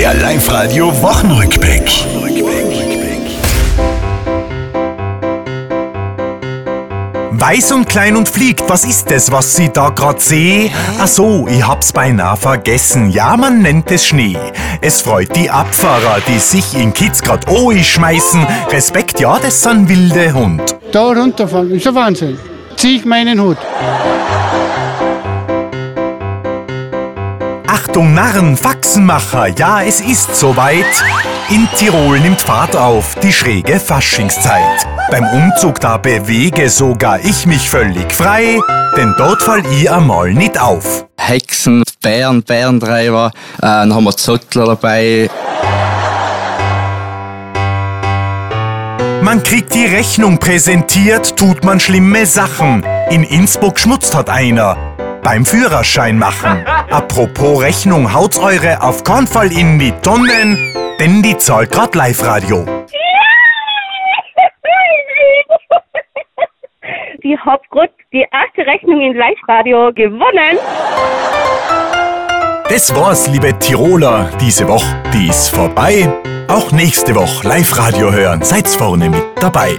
Der Live-Radio Wochenrückblick. Weiß und klein und fliegt, was ist es, was Sie da grad seh? Ach so, ich hab's beinahe vergessen. Ja, man nennt es Schnee. Es freut die Abfahrer, die sich in Kids grad Oi schmeißen. Respekt, ja, das sind wilde Hund. Da runterfahren, ist ein Wahnsinn. Zieh ich meinen Hut. Achtung Narren, Faxenmacher, ja, es ist soweit. In Tirol nimmt Fahrt auf, die schräge Faschingszeit. Beim Umzug da bewege sogar ich mich völlig frei, denn dort fall ich einmal nicht auf. Hexen, Bären, Bärentreiber, äh, dann haben wir Zottler dabei. Man kriegt die Rechnung präsentiert, tut man schlimme Sachen. In Innsbruck schmutzt hat einer. Beim Führerschein machen. Apropos Rechnung, haut's eure auf keinen Fall in die Tonnen, denn die zahlt grad Live-Radio. Ich hab grad die erste Rechnung in Live-Radio gewonnen. Das war's, liebe Tiroler, diese Woche, die ist vorbei. Auch nächste Woche Live-Radio hören, seid's vorne mit dabei.